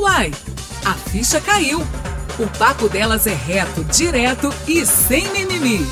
Uai, a ficha caiu. O papo delas é reto, direto e sem mimimi.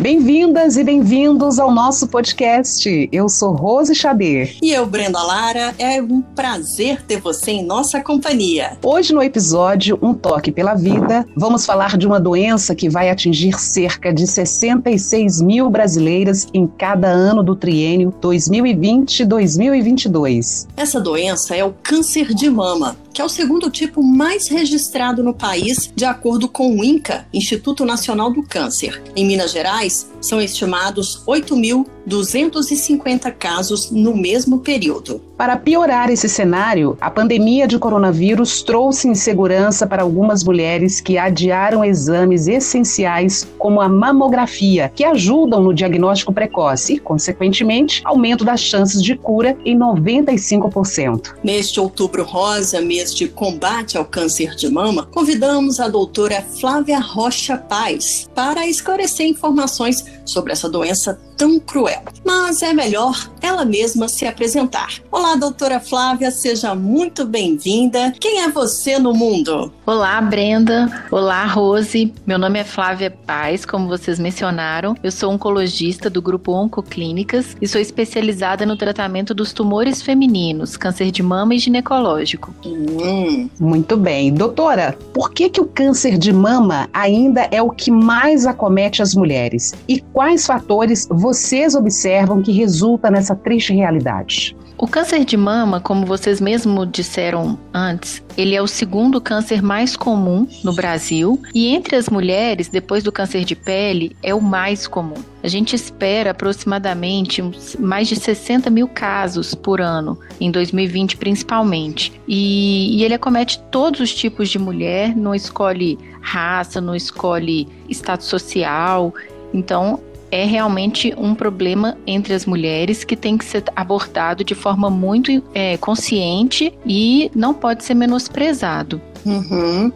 Bem-vindas e bem-vindos ao nosso podcast. Eu sou Rose Xaber. E eu, Brenda Lara. É um prazer ter você em nossa companhia. Hoje, no episódio Um Toque pela Vida, vamos falar de uma doença que vai atingir cerca de 66 mil brasileiras em cada ano do triênio 2020-2022. Essa doença é o câncer de mama que é o segundo tipo mais registrado no país, de acordo com o INCA, Instituto Nacional do Câncer. Em Minas Gerais, são estimados 8.250 casos no mesmo período. Para piorar esse cenário, a pandemia de coronavírus trouxe insegurança para algumas mulheres que adiaram exames essenciais, como a mamografia, que ajudam no diagnóstico precoce e, consequentemente, aumento das chances de cura em 95%. Neste outubro rosa, mês de combate ao câncer de mama, convidamos a doutora Flávia Rocha Paz para esclarecer informações sobre essa doença tão cruel. Mas é melhor ela mesma se apresentar. Olá, doutora Flávia, seja muito bem-vinda. Quem é você no mundo? Olá, Brenda. Olá, Rose. Meu nome é Flávia Paz, como vocês mencionaram. Eu sou oncologista do grupo Oncoclínicas e sou especializada no tratamento dos tumores femininos, câncer de mama e ginecológico. Hum. Muito bem. Doutora, por que, que o câncer de mama ainda é o que mais acomete as mulheres? E quais fatores vocês observam que resulta nessa triste realidade? O câncer de mama, como vocês mesmo disseram antes, ele é o segundo câncer mais comum no Brasil e entre as mulheres, depois do câncer de pele, é o mais comum. A gente espera aproximadamente mais de 60 mil casos por ano, em 2020 principalmente. E, e ele acomete todos os tipos de mulher, não escolhe raça, não escolhe estado social. Então, é realmente um problema entre as mulheres que tem que ser abordado de forma muito é, consciente e não pode ser menosprezado. Uhum.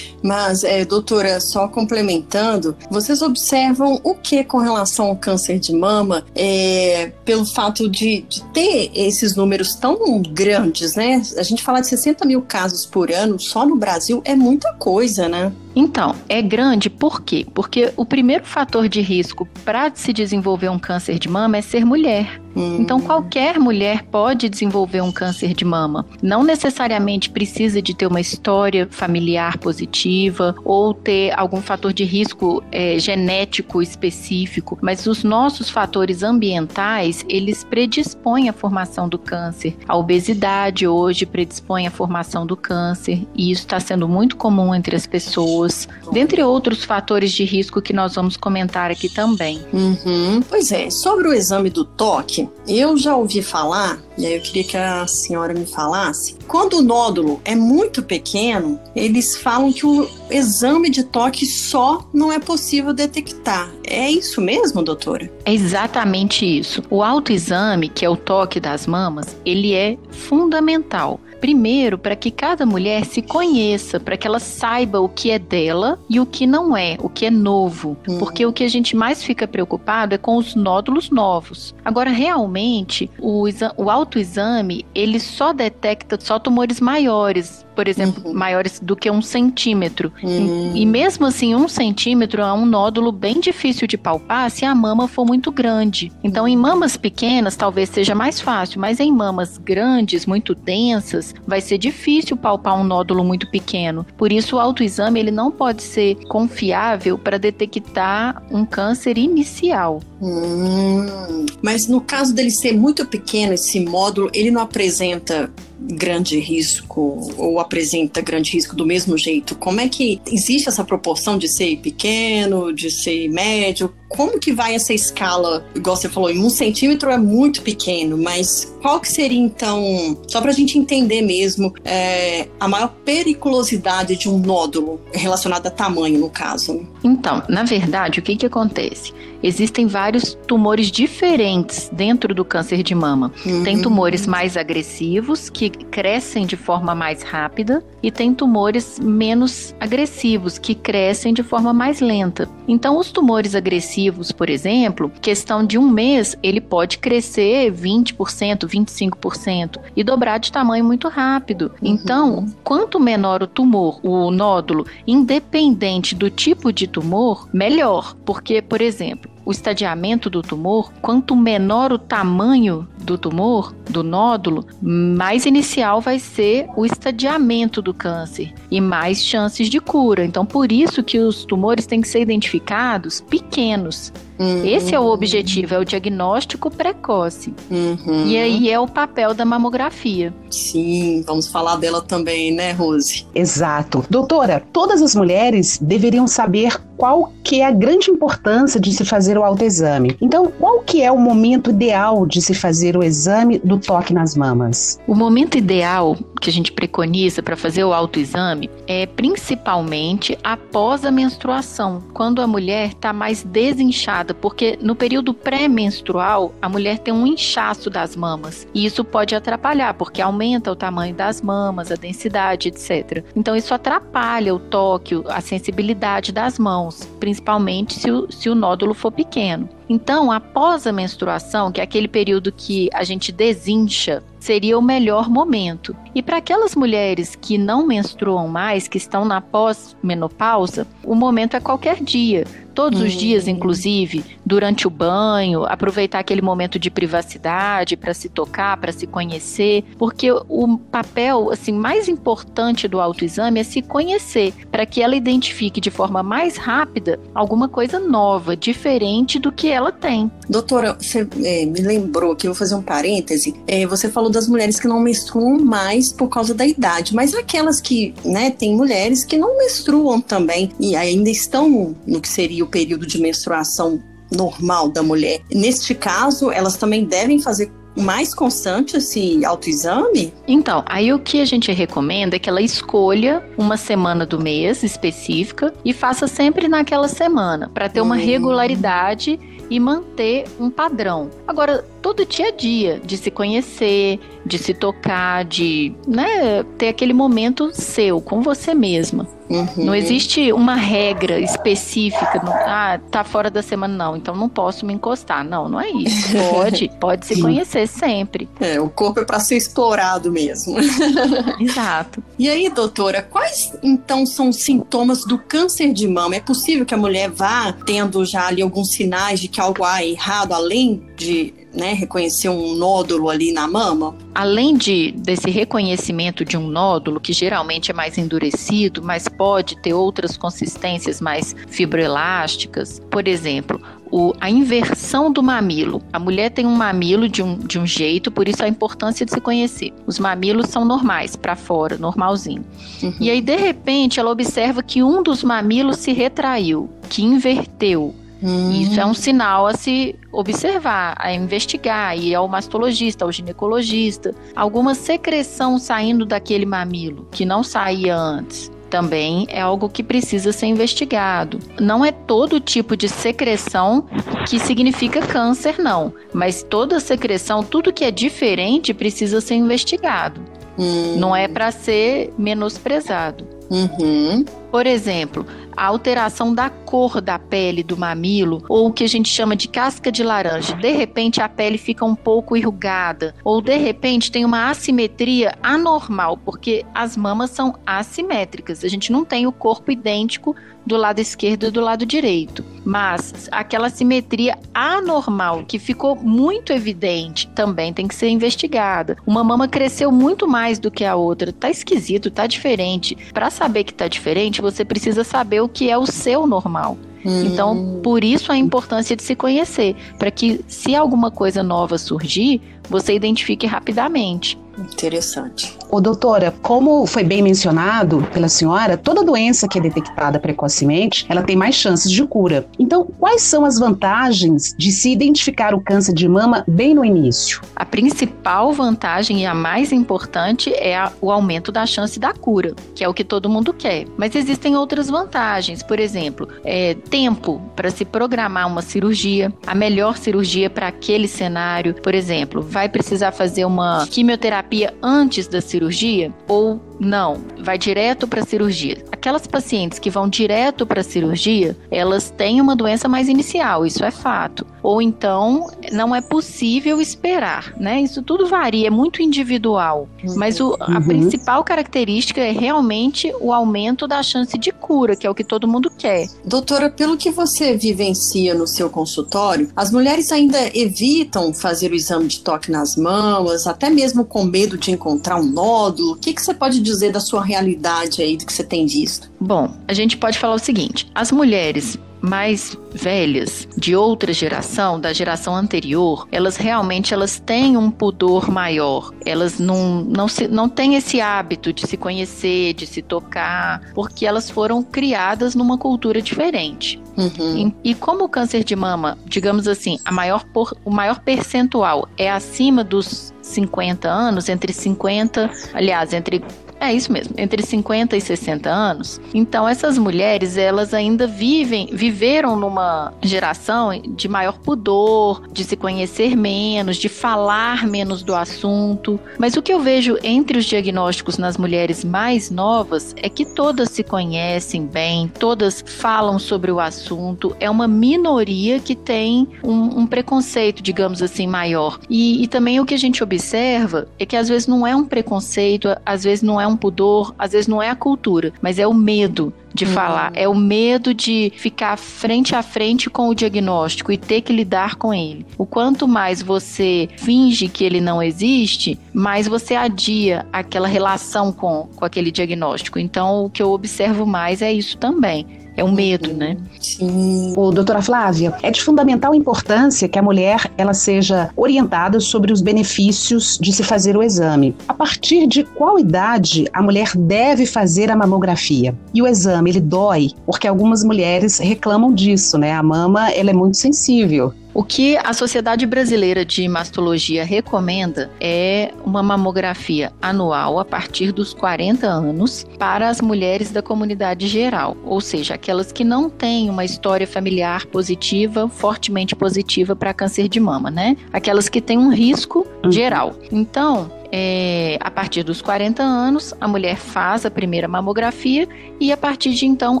Mas, é, doutora, só complementando, vocês observam o que com relação ao câncer de mama, é, pelo fato de, de, ter esses números tão grandes, né? A gente fala de 60 mil casos por ano só no Brasil é muita coisa, né? Então, é grande por quê? Porque o primeiro fator de risco para se desenvolver um câncer de mama é ser mulher. Hum. Então, qualquer mulher pode desenvolver um câncer de mama. Não necessariamente precisa de ter uma história familiar positiva ou ter algum fator de risco é, genético específico, mas os nossos fatores ambientais, eles predispõem à formação do câncer. A obesidade hoje predispõe à formação do câncer e isso está sendo muito comum entre as pessoas, dentre outros fatores de risco que nós vamos comentar aqui também. Uhum. Pois é, sobre o exame do toque, eu já ouvi falar, e aí eu queria que a senhora me falasse, quando o nódulo é muito pequeno, eles falam que o exame de toque só não é possível detectar. É isso mesmo, doutora? É exatamente isso. O autoexame, que é o toque das mamas, ele é fundamental. Primeiro, para que cada mulher se conheça, para que ela saiba o que é dela e o que não é, o que é novo. Uhum. Porque o que a gente mais fica preocupado é com os nódulos novos. Agora, realmente, o, o autoexame, ele só detecta só tumores maiores, por exemplo, uhum. maiores do que um centímetro. Uhum. E, e, mesmo assim, um centímetro é um nódulo bem difícil de palpar se a mama for muito grande. Então, em mamas pequenas, talvez seja mais fácil, mas em mamas grandes, muito densas, vai ser difícil palpar um nódulo muito pequeno. Por isso, o autoexame ele não pode ser confiável para detectar um câncer inicial. Hum, mas no caso dele ser muito pequeno, esse módulo, ele não apresenta grande risco ou apresenta grande risco do mesmo jeito? Como é que existe essa proporção de ser pequeno, de ser médio? Como que vai essa escala? Igual você falou, em um centímetro é muito pequeno, mas qual que seria então, só para a gente entender mesmo, é, a maior periculosidade de um nódulo relacionado a tamanho, no caso? Então, na verdade, o que, que acontece? Existem vários tumores diferentes dentro do câncer de mama. Uhum. Tem tumores mais agressivos, que crescem de forma mais rápida, e tem tumores menos agressivos, que crescem de forma mais lenta. Então, os tumores agressivos, por exemplo, questão de um mês, ele pode crescer 20%, 25% e dobrar de tamanho muito rápido. Uhum. Então, quanto menor o tumor, o nódulo, independente do tipo de tumor, melhor. Porque, por exemplo, o estadiamento do tumor, quanto menor o tamanho do tumor, do nódulo, mais inicial vai ser o estadiamento do câncer e mais chances de cura. Então, por isso que os tumores têm que ser identificados pequenos. Uhum. Esse é o objetivo, é o diagnóstico precoce. Uhum. E aí é o papel da mamografia. Sim, vamos falar dela também, né, Rose? Exato. Doutora, todas as mulheres deveriam saber qual que é a grande importância de se fazer o autoexame. Então, qual que é o momento ideal de se fazer o exame do toque nas mamas? O momento ideal que a gente preconiza para fazer o autoexame é principalmente após a menstruação, quando a mulher está mais desinchada, porque no período pré-menstrual a mulher tem um inchaço das mamas e isso pode atrapalhar, porque aumenta o tamanho das mamas, a densidade, etc. Então isso atrapalha o toque, a sensibilidade das mãos, principalmente se o, se o nódulo for pequeno. Então, após a menstruação, que é aquele período que a gente desincha, seria o melhor momento. E para aquelas mulheres que não menstruam mais, que estão na pós-menopausa, o momento é qualquer dia todos os dias, uhum. inclusive, durante o banho, aproveitar aquele momento de privacidade para se tocar, para se conhecer, porque o papel assim mais importante do autoexame é se conhecer, para que ela identifique de forma mais rápida alguma coisa nova, diferente do que ela tem. Doutora, você é, me lembrou que eu vou fazer um parêntese. É, você falou das mulheres que não menstruam mais por causa da idade, mas aquelas que, né, tem mulheres que não menstruam também e ainda estão no que seria o período de menstruação normal da mulher. Neste caso, elas também devem fazer mais constante esse autoexame? Então, aí o que a gente recomenda é que ela escolha uma semana do mês específica e faça sempre naquela semana, para ter uma hum. regularidade e manter um padrão. Agora, todo dia a dia de se conhecer, de se tocar, de né, ter aquele momento seu com você mesma. Uhum. Não existe uma regra específica, no, ah, tá fora da semana, não, então não posso me encostar. Não, não é isso. Pode, pode se conhecer sempre. É, o corpo é para ser explorado mesmo. Exato. E aí, doutora, quais então são os sintomas do câncer de mama? É possível que a mulher vá tendo já ali alguns sinais de que algo há errado, além de né, reconhecer um nódulo ali na mama? Além de desse reconhecimento de um nódulo, que geralmente é mais endurecido, mas pode ter outras consistências mais fibroelásticas, por exemplo, o, a inversão do mamilo. A mulher tem um mamilo de um, de um jeito, por isso a importância de se conhecer. Os mamilos são normais, para fora, normalzinho. Uhum. E aí, de repente, ela observa que um dos mamilos se retraiu, que inverteu. Hum. Isso é um sinal a se observar, a investigar, ir ao mastologista, ao ginecologista. Alguma secreção saindo daquele mamilo que não saía antes também é algo que precisa ser investigado. Não é todo tipo de secreção que significa câncer, não, mas toda secreção, tudo que é diferente precisa ser investigado. Hum. Não é para ser menosprezado. Uhum. Por exemplo, a alteração da cor da pele do mamilo, ou o que a gente chama de casca de laranja. De repente a pele fica um pouco enrugada, ou de repente tem uma assimetria anormal, porque as mamas são assimétricas. A gente não tem o corpo idêntico do lado esquerdo e do lado direito. Mas aquela simetria anormal que ficou muito evidente também tem que ser investigada. Uma mama cresceu muito mais do que a outra, tá esquisito, tá diferente. Para saber que tá diferente, você precisa saber o que é o seu normal. Hum. Então, por isso a importância de se conhecer, para que se alguma coisa nova surgir, você identifique rapidamente. Interessante. Ô, doutora, como foi bem mencionado pela senhora, toda doença que é detectada precocemente, ela tem mais chances de cura. Então, quais são as vantagens de se identificar o câncer de mama bem no início? A principal vantagem e a mais importante é a, o aumento da chance da cura, que é o que todo mundo quer. Mas existem outras vantagens, por exemplo, é, tempo para se programar uma cirurgia, a melhor cirurgia para aquele cenário, por exemplo, vai precisar fazer uma quimioterapia antes da cirurgia ou não, vai direto para a cirurgia. Aquelas pacientes que vão direto para a cirurgia, elas têm uma doença mais inicial, isso é fato. Ou então não é possível esperar, né? Isso tudo varia, é muito individual. Mas o, a uhum. principal característica é realmente o aumento da chance de cura, que é o que todo mundo quer. Doutora, pelo que você vivencia no seu consultório, as mulheres ainda evitam fazer o exame de toque nas mamas, até mesmo com medo de encontrar um nódulo. O que, que você pode dizer da sua realidade aí, do que você tem visto? Bom, a gente pode falar o seguinte: as mulheres mais velhas, de outra geração, da geração anterior, elas realmente elas têm um pudor maior. Elas não, não, se, não têm esse hábito de se conhecer, de se tocar, porque elas foram criadas numa cultura diferente. Uhum. E, e, como o câncer de mama, digamos assim, a maior por, o maior percentual é acima dos 50 anos, entre 50, aliás, entre é isso mesmo, entre 50 e 60 anos. Então essas mulheres, elas ainda vivem, viveram numa geração de maior pudor, de se conhecer menos, de falar menos do assunto. Mas o que eu vejo entre os diagnósticos nas mulheres mais novas é que todas se conhecem bem, todas falam sobre o assunto. É uma minoria que tem um, um preconceito, digamos assim, maior. E, e também o que a gente observa é que às vezes não é um preconceito, às vezes não é é um pudor, às vezes não é a cultura, mas é o medo de uhum. falar, é o medo de ficar frente a frente com o diagnóstico e ter que lidar com ele. O quanto mais você finge que ele não existe, mais você adia aquela relação com, com aquele diagnóstico. Então, o que eu observo mais é isso também é o medo, né? Sim. O doutora Flávia, é de fundamental importância que a mulher ela seja orientada sobre os benefícios de se fazer o exame. A partir de qual idade a mulher deve fazer a mamografia? E o exame, ele dói? Porque algumas mulheres reclamam disso, né? A mama, ela é muito sensível. O que a Sociedade Brasileira de Mastologia recomenda é uma mamografia anual a partir dos 40 anos para as mulheres da comunidade geral, ou seja, aquelas que não têm uma história familiar positiva, fortemente positiva para câncer de mama, né? Aquelas que têm um risco uhum. geral. Então, é, a partir dos 40 anos, a mulher faz a primeira mamografia e a partir de então,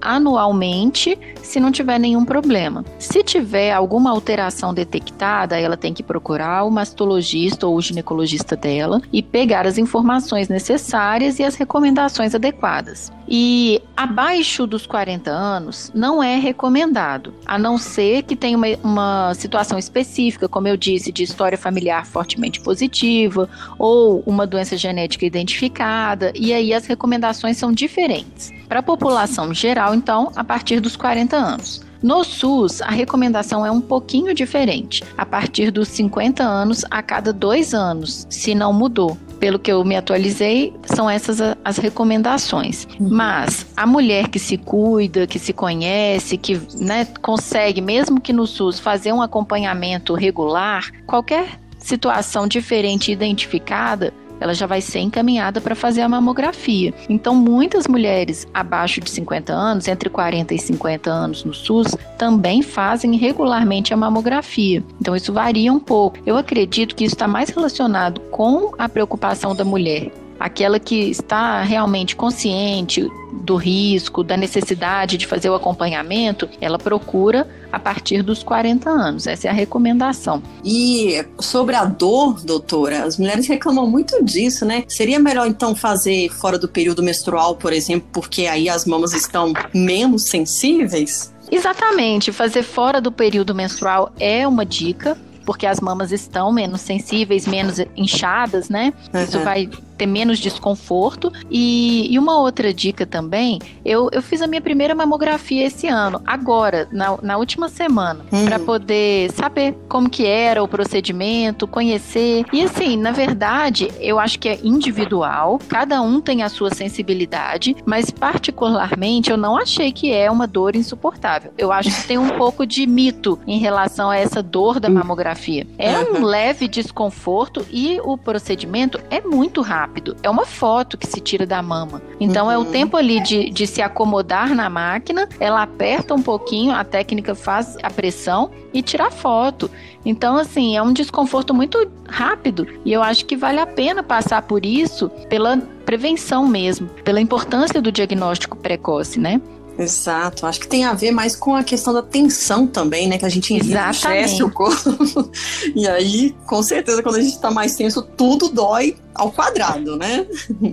anualmente, se não tiver nenhum problema. Se tiver alguma alteração detectada, ela tem que procurar o mastologista ou o ginecologista dela e pegar as informações necessárias e as recomendações adequadas. E abaixo dos 40 anos não é recomendado, a não ser que tenha uma, uma situação específica, como eu disse, de história familiar fortemente positiva ou uma doença genética identificada, e aí as recomendações são diferentes. Para a população geral, então, a partir dos 40 anos. No SUS, a recomendação é um pouquinho diferente, a partir dos 50 anos a cada dois anos, se não mudou. Pelo que eu me atualizei, são essas as recomendações. Uhum. Mas a mulher que se cuida, que se conhece, que né, consegue, mesmo que no SUS, fazer um acompanhamento regular, qualquer situação diferente identificada, ela já vai ser encaminhada para fazer a mamografia. Então, muitas mulheres abaixo de 50 anos, entre 40 e 50 anos no SUS, também fazem regularmente a mamografia. Então, isso varia um pouco. Eu acredito que isso está mais relacionado com a preocupação da mulher aquela que está realmente consciente do risco, da necessidade de fazer o acompanhamento, ela procura a partir dos 40 anos. Essa é a recomendação. E sobre a dor, doutora, as mulheres reclamam muito disso, né? Seria melhor então fazer fora do período menstrual, por exemplo, porque aí as mamas estão menos sensíveis? Exatamente, fazer fora do período menstrual é uma dica porque as mamas estão menos sensíveis, menos inchadas, né? Uhum. Isso vai ter menos desconforto. E, e uma outra dica também, eu, eu fiz a minha primeira mamografia esse ano, agora, na, na última semana, uhum. para poder saber como que era o procedimento, conhecer. E assim, na verdade, eu acho que é individual, cada um tem a sua sensibilidade, mas particularmente eu não achei que é uma dor insuportável. Eu acho que tem um pouco de mito em relação a essa dor da mamografia. É um leve desconforto e o procedimento é muito rápido. É uma foto que se tira da mama. Então uhum. é o uhum. tempo ali de, de se acomodar na máquina, ela aperta um pouquinho, a técnica faz a pressão e tira a foto. Então, assim, é um desconforto muito rápido e eu acho que vale a pena passar por isso pela prevenção mesmo, pela importância do diagnóstico precoce, né? Exato, acho que tem a ver mais com a questão da tensão também, né? Que a gente enriquece o corpo. e aí, com certeza, quando a gente está mais tenso, tudo dói ao quadrado, né?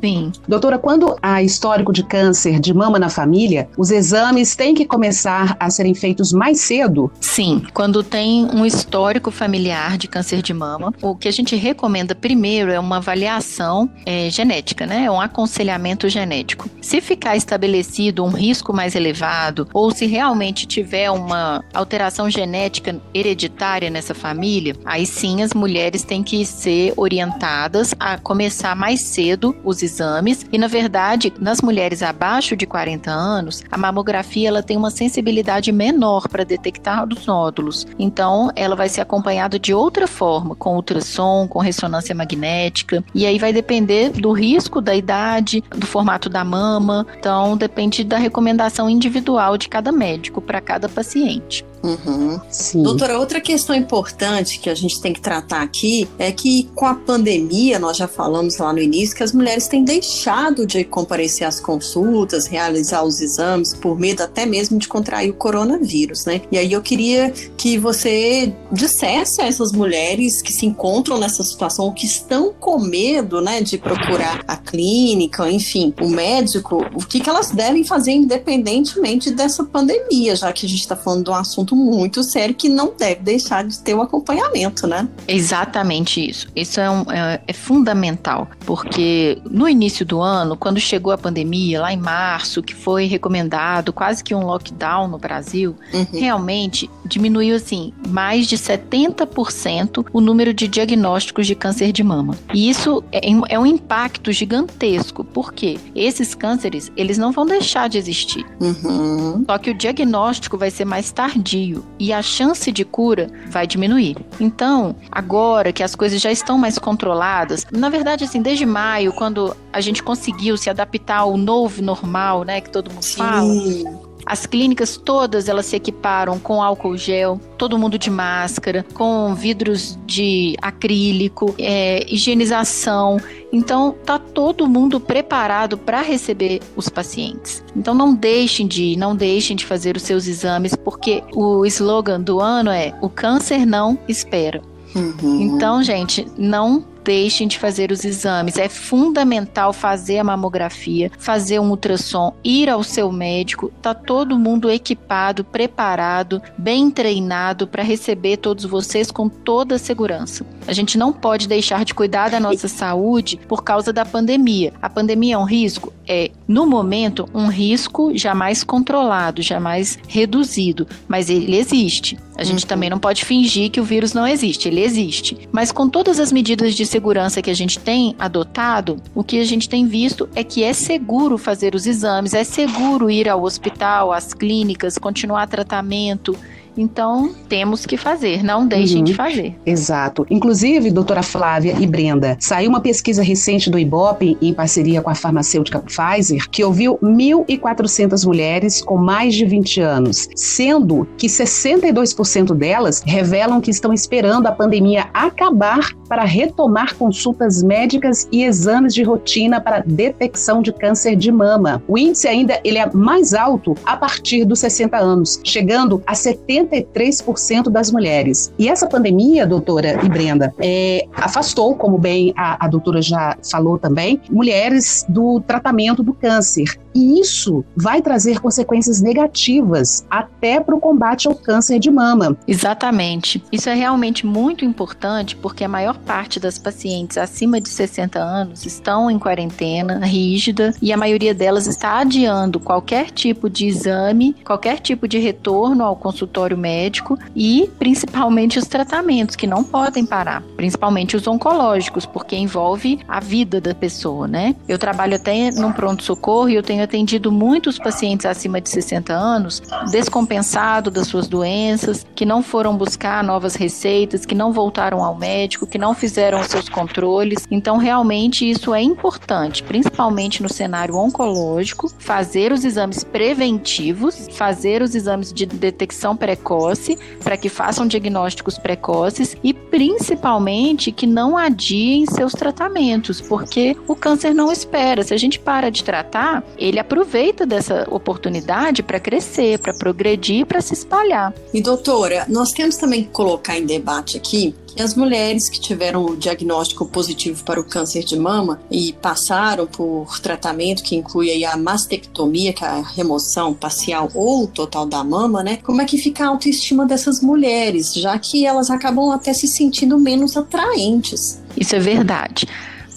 Sim. Doutora, quando há histórico de câncer de mama na família, os exames têm que começar a serem feitos mais cedo? Sim, quando tem um histórico familiar de câncer de mama, o que a gente recomenda primeiro é uma avaliação é, genética, né? É um aconselhamento genético. Se ficar estabelecido um risco mais elevado, ou se realmente tiver uma alteração genética hereditária nessa família, aí sim as mulheres têm que ser orientadas a começar mais cedo os exames e na verdade, nas mulheres abaixo de 40 anos, a mamografia ela tem uma sensibilidade menor para detectar os nódulos. Então, ela vai ser acompanhada de outra forma, com ultrassom, com ressonância magnética, e aí vai depender do risco da idade, do formato da mama. Então, depende da recomendação individual de cada médico para cada paciente. Uhum. Sim. Doutora, outra questão importante que a gente tem que tratar aqui é que com a pandemia, nós já falamos lá no início, que as mulheres têm deixado de comparecer às consultas, realizar os exames, por medo até mesmo de contrair o coronavírus, né? E aí eu queria que você dissesse a essas mulheres que se encontram nessa situação, que estão com medo, né, de procurar a clínica, enfim, o médico, o que, que elas devem fazer independentemente dessa pandemia, já que a gente está falando de um assunto muito sério que não deve deixar de ter o um acompanhamento, né? Exatamente isso. Isso é, um, é, é fundamental, porque no início do ano, quando chegou a pandemia, lá em março, que foi recomendado quase que um lockdown no Brasil, uhum. realmente diminuiu assim mais de 70% o número de diagnósticos de câncer de mama. E isso é, é um impacto gigantesco, porque esses cânceres eles não vão deixar de existir. Uhum. Só que o diagnóstico vai ser mais tardio e a chance de cura vai diminuir. Então, agora que as coisas já estão mais controladas, na verdade, assim, desde maio, quando a gente conseguiu se adaptar ao novo normal, né, que todo mundo Sim. fala, as clínicas todas elas se equiparam com álcool gel, todo mundo de máscara, com vidros de acrílico, é, higienização. Então tá todo mundo preparado para receber os pacientes. Então não deixem de ir, não deixem de fazer os seus exames, porque o slogan do ano é: o câncer não espera. Uhum. Então, gente, não deixem de fazer os exames. É fundamental fazer a mamografia, fazer um ultrassom, ir ao seu médico. Tá todo mundo equipado, preparado, bem treinado para receber todos vocês com toda a segurança. A gente não pode deixar de cuidar da nossa saúde por causa da pandemia. A pandemia é um risco? É, no momento, um risco jamais controlado, jamais reduzido, mas ele existe. A gente uhum. também não pode fingir que o vírus não existe, ele existe. Mas com todas as medidas de segurança que a gente tem adotado, o que a gente tem visto é que é seguro fazer os exames, é seguro ir ao hospital, às clínicas, continuar tratamento. Então, temos que fazer, não deixem uhum. de fazer. Exato. Inclusive, doutora Flávia e Brenda, saiu uma pesquisa recente do Ibope, em parceria com a farmacêutica Pfizer, que ouviu 1.400 mulheres com mais de 20 anos, sendo que 62% delas revelam que estão esperando a pandemia acabar para retomar consultas médicas e exames de rotina para detecção de câncer de mama. O índice ainda ele é mais alto a partir dos 60 anos, chegando a 73% das mulheres. E essa pandemia, doutora e Brenda, é, afastou, como bem a, a doutora já falou também, mulheres do tratamento do câncer. E isso vai trazer consequências negativas até para o combate ao câncer de mama. Exatamente. Isso é realmente muito importante porque a maior parte das pacientes acima de 60 anos estão em quarentena rígida e a maioria delas está adiando qualquer tipo de exame, qualquer tipo de retorno ao consultório médico e principalmente os tratamentos que não podem parar, principalmente os oncológicos, porque envolve a vida da pessoa, né? Eu trabalho até num pronto-socorro e eu tenho atendido muitos pacientes acima de 60 anos descompensados das suas doenças, que não foram buscar novas receitas, que não voltaram ao médico, que não fizeram os seus controles. Então, realmente, isso é importante, principalmente no cenário oncológico, fazer os exames preventivos, fazer os exames de detecção precoce, para que façam diagnósticos precoces e, principalmente, que não adiem seus tratamentos, porque o câncer não espera. Se a gente para de tratar, ele aproveita dessa oportunidade para crescer, para progredir, para se espalhar. E doutora, nós temos também que colocar em debate aqui que as mulheres que tiveram o diagnóstico positivo para o câncer de mama e passaram por tratamento que inclui a mastectomia, que é a remoção parcial ou total da mama, né? Como é que fica a autoestima dessas mulheres, já que elas acabam até se sentindo menos atraentes? Isso é verdade.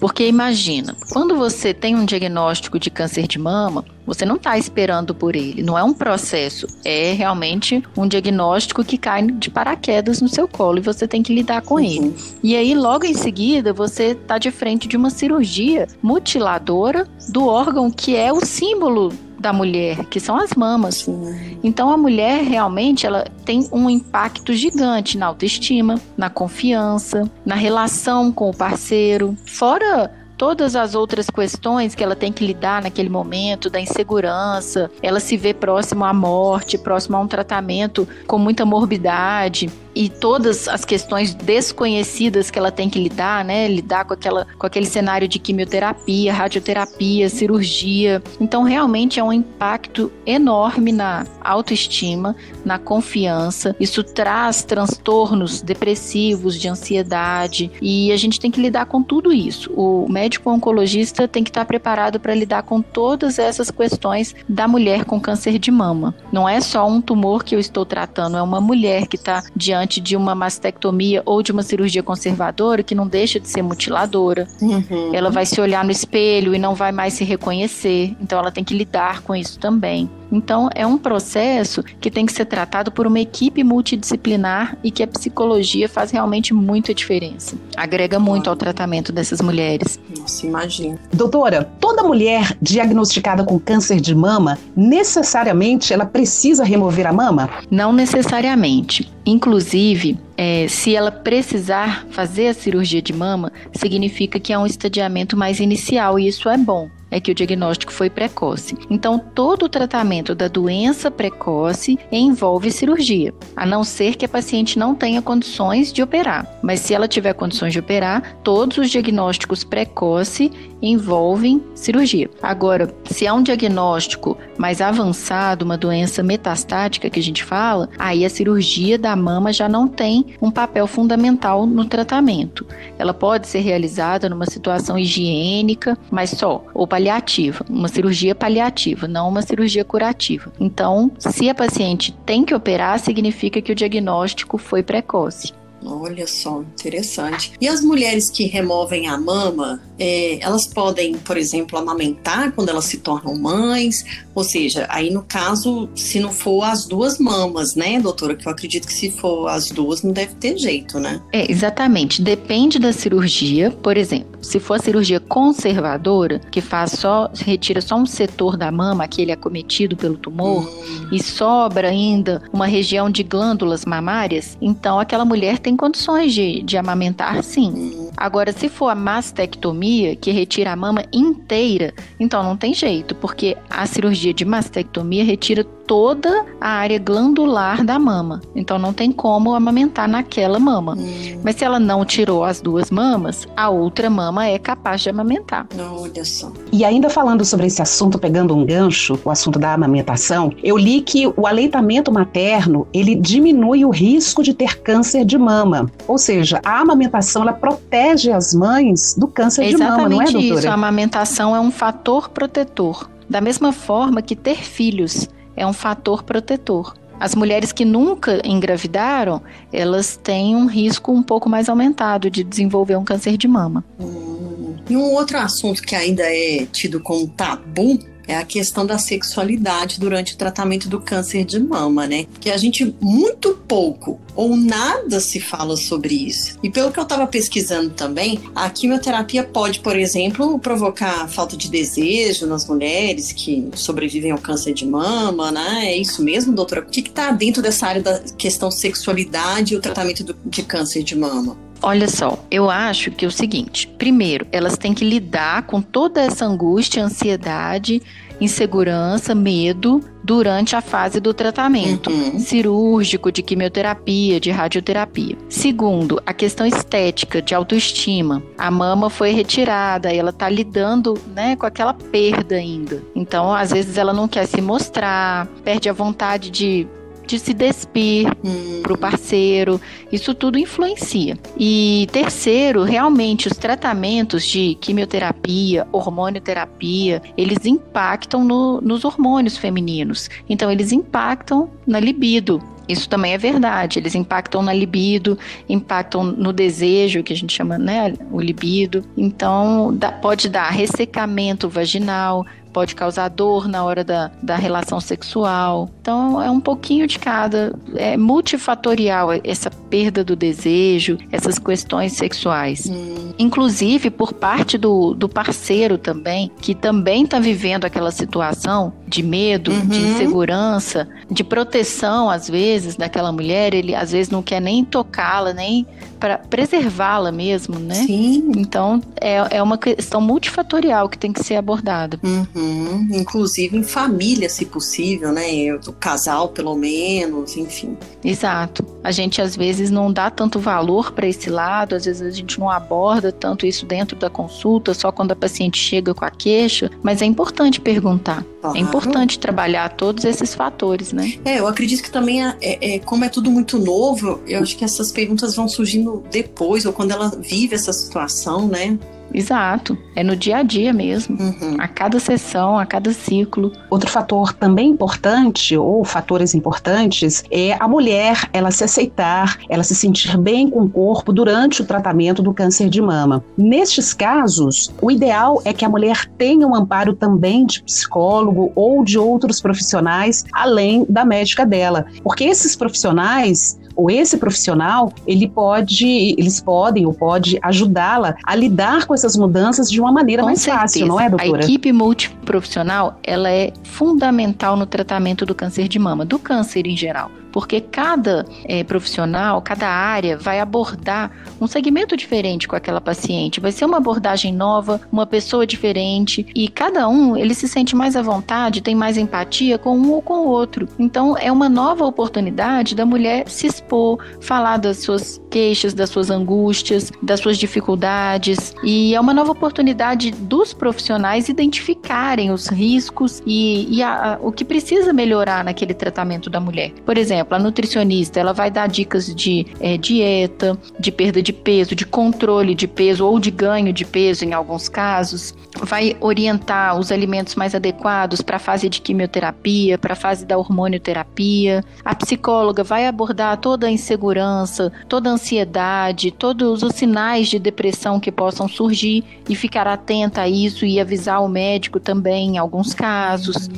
Porque imagina, quando você tem um diagnóstico de câncer de mama, você não está esperando por ele, não é um processo, é realmente um diagnóstico que cai de paraquedas no seu colo e você tem que lidar com uhum. ele. E aí, logo em seguida, você está de frente de uma cirurgia mutiladora do órgão que é o símbolo da mulher, que são as mamas. Sim. Então a mulher realmente ela tem um impacto gigante na autoestima, na confiança, na relação com o parceiro, fora todas as outras questões que ela tem que lidar naquele momento, da insegurança, ela se vê próximo à morte, próximo a um tratamento com muita morbidade e todas as questões desconhecidas que ela tem que lidar, né? Lidar com, aquela, com aquele cenário de quimioterapia, radioterapia, cirurgia. Então, realmente é um impacto enorme na autoestima, na confiança. Isso traz transtornos depressivos, de ansiedade, e a gente tem que lidar com tudo isso. O médico oncologista tem que estar preparado para lidar com todas essas questões da mulher com câncer de mama. Não é só um tumor que eu estou tratando, é uma mulher que está diante diante de uma mastectomia ou de uma cirurgia conservadora que não deixa de ser mutiladora. Uhum. Ela vai se olhar no espelho e não vai mais se reconhecer. Então ela tem que lidar com isso também. Então, é um processo que tem que ser tratado por uma equipe multidisciplinar e que a psicologia faz realmente muita diferença. Agrega muito ao tratamento dessas mulheres. Nossa, imagina. Doutora, toda mulher diagnosticada com câncer de mama, necessariamente ela precisa remover a mama? Não necessariamente. Inclusive, é, se ela precisar fazer a cirurgia de mama, significa que é um estadiamento mais inicial e isso é bom é que o diagnóstico foi precoce. Então, todo o tratamento da doença precoce envolve cirurgia, a não ser que a paciente não tenha condições de operar. Mas se ela tiver condições de operar, todos os diagnósticos precoce envolvem cirurgia. Agora, se é um diagnóstico mais avançado, uma doença metastática que a gente fala, aí a cirurgia da mama já não tem um papel fundamental no tratamento. Ela pode ser realizada numa situação higiênica, mas só, ou paliativa, uma cirurgia paliativa, não uma cirurgia curativa. Então, se a paciente tem que operar, significa que o diagnóstico foi precoce. Olha só, interessante. E as mulheres que removem a mama, é, elas podem, por exemplo, amamentar quando elas se tornam mães? Ou seja, aí no caso, se não for as duas mamas, né, doutora? Que eu acredito que se for as duas, não deve ter jeito, né? É, exatamente. Depende da cirurgia. Por exemplo, se for a cirurgia conservadora, que faz só, retira só um setor da mama, aquele acometido pelo tumor, hum. e sobra ainda uma região de glândulas mamárias, então aquela mulher tem condições de, de amamentar sim. Hum. Agora, se for a mastectomia, que retira a mama inteira, então não tem jeito, porque a cirurgia de mastectomia retira toda a área glandular da mama. Então não tem como amamentar naquela mama. Hum. Mas se ela não tirou as duas mamas, a outra mama é capaz de amamentar. Olha só. E ainda falando sobre esse assunto, pegando um gancho, o assunto da amamentação, eu li que o aleitamento materno, ele diminui o risco de ter câncer de mama. Ou seja, a amamentação, ela protege as mães do câncer é de mama, não é, doutora? isso. A amamentação é um fator protetor Da mesma forma que ter filhos é um fator protetor. As mulheres que nunca engravidaram, elas têm um risco um pouco mais aumentado de desenvolver um câncer de mama. Hum. E um outro assunto que ainda é tido como tabu é a questão da sexualidade durante o tratamento do câncer de mama, né? Que a gente muito pouco ou nada se fala sobre isso. E pelo que eu estava pesquisando também, a quimioterapia pode, por exemplo, provocar falta de desejo nas mulheres que sobrevivem ao câncer de mama, né? É isso mesmo, doutora? O que está dentro dessa área da questão sexualidade e o tratamento do, de câncer de mama? Olha só, eu acho que é o seguinte: primeiro, elas têm que lidar com toda essa angústia, ansiedade, insegurança, medo durante a fase do tratamento uhum. cirúrgico, de quimioterapia, de radioterapia. Segundo, a questão estética, de autoestima. A mama foi retirada, ela está lidando né, com aquela perda ainda. Então, às vezes, ela não quer se mostrar, perde a vontade de de se despir hum. para o parceiro. Isso tudo influencia. E terceiro, realmente os tratamentos de quimioterapia, hormonioterapia, eles impactam no, nos hormônios femininos. Então, eles impactam na libido. Isso também é verdade. Eles impactam na libido, impactam no desejo, que a gente chama, né, o libido. Então, dá, pode dar ressecamento vaginal, pode causar dor na hora da, da relação sexual. Então é um pouquinho de cada. É multifatorial essa perda do desejo, essas questões sexuais. Hum. Inclusive por parte do, do parceiro também, que também está vivendo aquela situação de medo, uhum. de insegurança, de proteção, às vezes, daquela mulher. Ele às vezes não quer nem tocá-la, nem para preservá-la mesmo, né? Sim. Então é, é uma questão multifatorial que tem que ser abordada. Uhum. Inclusive em família, se possível, né? O casal, pelo menos, enfim. Exato. A gente às vezes não dá tanto valor para esse lado, às vezes a gente não aborda tanto isso dentro da consulta, só quando a paciente chega com a queixa, mas é importante perguntar. Claro. É importante trabalhar todos esses fatores, né? É, eu acredito que também, é, é, como é tudo muito novo, eu acho que essas perguntas vão surgindo depois, ou quando ela vive essa situação, né? Exato. É no dia a dia mesmo. Uhum. A cada sessão, a cada ciclo. Outro fator também importante, ou fatores importantes, é a mulher ela se aceitar, ela se sentir bem com o corpo durante o tratamento do câncer de mama. Nestes casos, o ideal é que a mulher tenha um amparo também de psicólogo ou de outros profissionais, além da médica dela. Porque esses profissionais ou esse profissional, ele pode, eles podem ou pode ajudá-la a lidar com essas mudanças de uma maneira com mais certeza. fácil, não é, doutora? A equipe multiprofissional, ela é fundamental no tratamento do câncer de mama, do câncer em geral porque cada é, profissional, cada área vai abordar um segmento diferente com aquela paciente. Vai ser uma abordagem nova, uma pessoa diferente e cada um ele se sente mais à vontade, tem mais empatia com um ou com o outro. Então é uma nova oportunidade da mulher se expor, falar das suas queixas, das suas angústias, das suas dificuldades e é uma nova oportunidade dos profissionais identificarem os riscos e, e a, a, o que precisa melhorar naquele tratamento da mulher. Por exemplo, exemplo, a nutricionista ela vai dar dicas de é, dieta, de perda de peso, de controle de peso ou de ganho de peso em alguns casos, vai orientar os alimentos mais adequados para a fase de quimioterapia, para a fase da hormonioterapia. A psicóloga vai abordar toda a insegurança, toda a ansiedade, todos os sinais de depressão que possam surgir e ficar atenta a isso e avisar o médico também em alguns casos.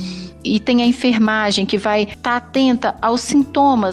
E tem a enfermagem que vai estar tá atenta aos sintomas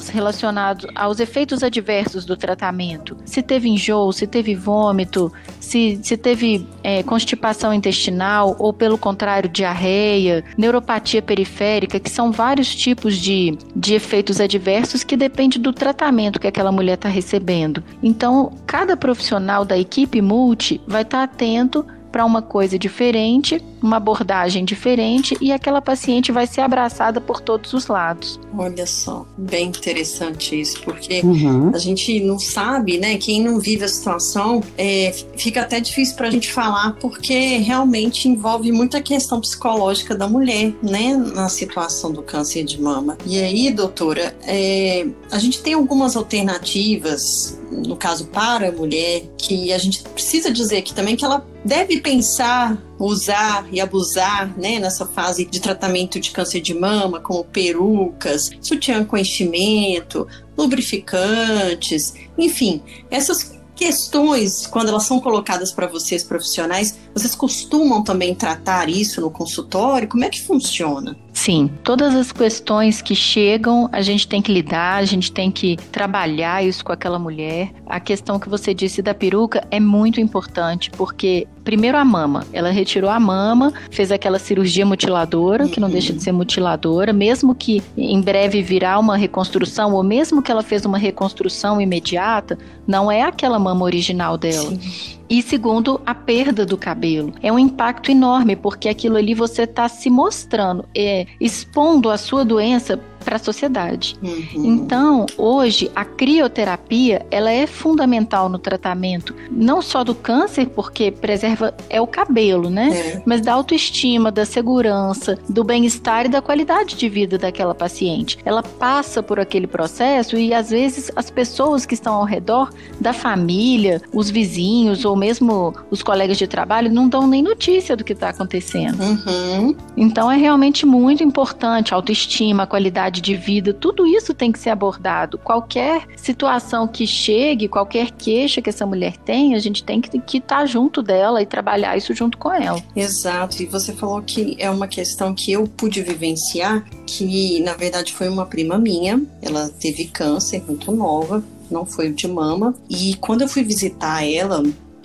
relacionados aos efeitos adversos do tratamento. Se teve enjoo, se teve vômito, se, se teve é, constipação intestinal ou, pelo contrário, diarreia, neuropatia periférica, que são vários tipos de, de efeitos adversos que depende do tratamento que aquela mulher está recebendo. Então, cada profissional da equipe multi vai estar tá atento para uma coisa diferente, uma abordagem diferente e aquela paciente vai ser abraçada por todos os lados. Olha só, bem interessante isso, porque uhum. a gente não sabe, né? Quem não vive a situação, é, fica até difícil para a gente falar, porque realmente envolve muita questão psicológica da mulher, né? Na situação do câncer de mama. E aí, doutora, é, a gente tem algumas alternativas, no caso para a mulher, que a gente precisa dizer aqui também que ela deve pensar usar e abusar, né, nessa fase de tratamento de câncer de mama, como perucas, sutiã com enchimento, lubrificantes, enfim, essas questões, quando elas são colocadas para vocês profissionais, vocês costumam também tratar isso no consultório? Como é que funciona? Sim, todas as questões que chegam, a gente tem que lidar, a gente tem que trabalhar isso com aquela mulher. A questão que você disse da peruca é muito importante, porque primeiro a mama, ela retirou a mama, fez aquela cirurgia mutiladora, que não deixa de ser mutiladora, mesmo que em breve virá uma reconstrução, ou mesmo que ela fez uma reconstrução imediata, não é aquela mama original dela. Sim. E segundo, a perda do cabelo. É um impacto enorme, porque aquilo ali você está se mostrando, é, expondo a sua doença para a sociedade. Uhum. Então, hoje, a crioterapia, ela é fundamental no tratamento, não só do câncer, porque preserva é o cabelo, né? É. Mas da autoestima, da segurança, do bem-estar e da qualidade de vida daquela paciente. Ela passa por aquele processo e às vezes as pessoas que estão ao redor da família, os vizinhos ou mesmo os colegas de trabalho não dão nem notícia do que está acontecendo. Uhum. Então é realmente muito importante a autoestima, a qualidade qualidade de vida, tudo isso tem que ser abordado. Qualquer situação que chegue, qualquer queixa que essa mulher tem, a gente tem que estar tá junto dela e trabalhar isso junto com ela. Exato, e você falou que é uma questão que eu pude vivenciar, que na verdade foi uma prima minha, ela teve câncer muito nova, não foi de mama, e quando eu fui visitar ela,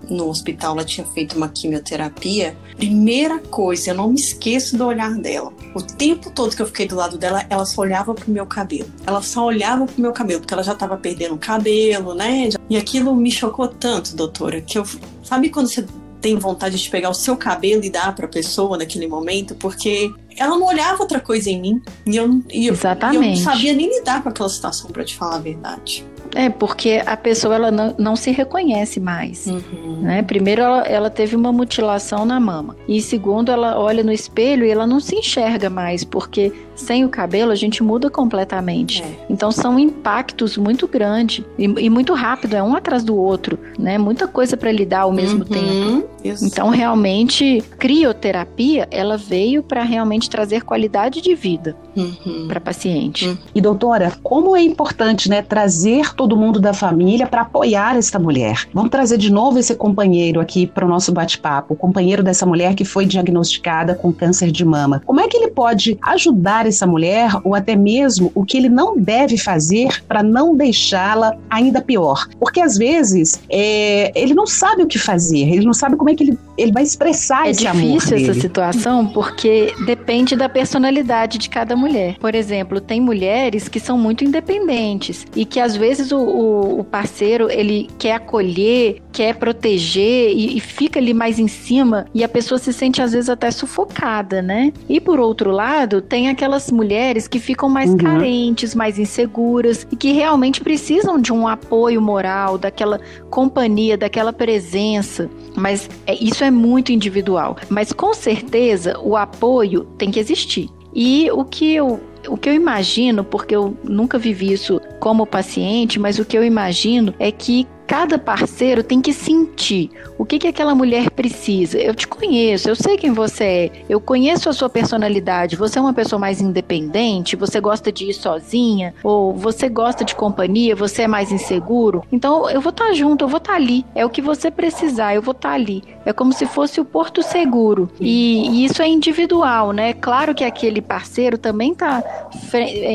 no hospital, ela tinha feito uma quimioterapia. Primeira coisa, eu não me esqueço do olhar dela. O tempo todo que eu fiquei do lado dela, ela só olhava pro meu cabelo. Ela só olhava pro meu cabelo, porque ela já tava perdendo o cabelo, né? E aquilo me chocou tanto, doutora, que eu. Sabe quando você tem vontade de pegar o seu cabelo e dar para a pessoa naquele momento, porque ela não olhava outra coisa em mim. E eu, e eu, Exatamente. eu não sabia nem lidar com aquela situação, para te falar a verdade. É, porque a pessoa ela não, não se reconhece mais. Uhum. Né? Primeiro, ela, ela, teve uma mutilação na mama. E segundo, ela olha no espelho e ela não se enxerga mais, porque sem o cabelo a gente muda completamente. É. Então são impactos muito grandes e, e, muito rápido, é um atrás do outro, né? Muita coisa para lidar ao mesmo uhum. tempo. Isso. Então realmente crioterapia ela veio para realmente trazer qualidade de vida uhum. para paciente. Uhum. E doutora, como é importante, né, trazer todo mundo da família para apoiar esta mulher. Vamos trazer de novo esse companheiro aqui para o nosso bate-papo, o companheiro dessa mulher que foi diagnosticada com câncer de mama. Como é que ele pode ajudar essa mulher ou até mesmo o que ele não deve fazer para não deixá-la ainda pior? Porque às vezes é, ele não sabe o que fazer, ele não sabe como é que ele, ele vai expressar é esse amor. É difícil essa situação porque depende da personalidade de cada mulher. Por exemplo, tem mulheres que são muito independentes e que às vezes o, o, o parceiro ele quer acolher, quer proteger e, e, fica ali mais em cima e a pessoa se sente às vezes até sufocada, né? E por outro lado, tem aquelas mulheres que ficam mais uhum. carentes, mais inseguras e que realmente precisam de um apoio moral, daquela companhia, daquela presença. Mas é, isso é muito individual. Mas com certeza o apoio tem que existir. E o que eu o que eu imagino, porque eu nunca vivi isso como paciente, mas o que eu imagino é que cada parceiro tem que sentir o que, que aquela mulher precisa. Eu te conheço, eu sei quem você é, eu conheço a sua personalidade. Você é uma pessoa mais independente, você gosta de ir sozinha, ou você gosta de companhia, você é mais inseguro. Então eu vou estar tá junto, eu vou estar tá ali. É o que você precisar, eu vou estar tá ali. É como se fosse o porto seguro. E, e isso é individual, né? Claro que aquele parceiro também está